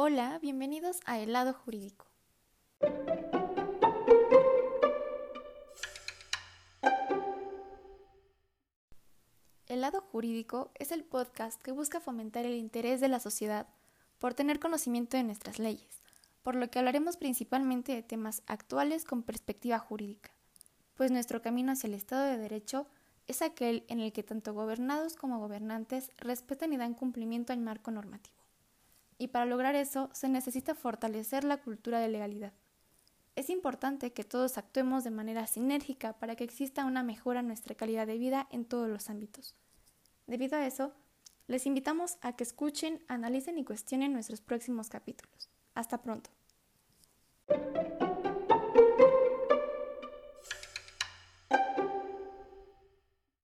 Hola, bienvenidos a El lado jurídico. El lado jurídico es el podcast que busca fomentar el interés de la sociedad por tener conocimiento de nuestras leyes, por lo que hablaremos principalmente de temas actuales con perspectiva jurídica, pues nuestro camino hacia el Estado de Derecho es aquel en el que tanto gobernados como gobernantes respetan y dan cumplimiento al marco normativo y para lograr eso se necesita fortalecer la cultura de legalidad. Es importante que todos actuemos de manera sinérgica para que exista una mejora en nuestra calidad de vida en todos los ámbitos. Debido a eso, les invitamos a que escuchen, analicen y cuestionen nuestros próximos capítulos. Hasta pronto.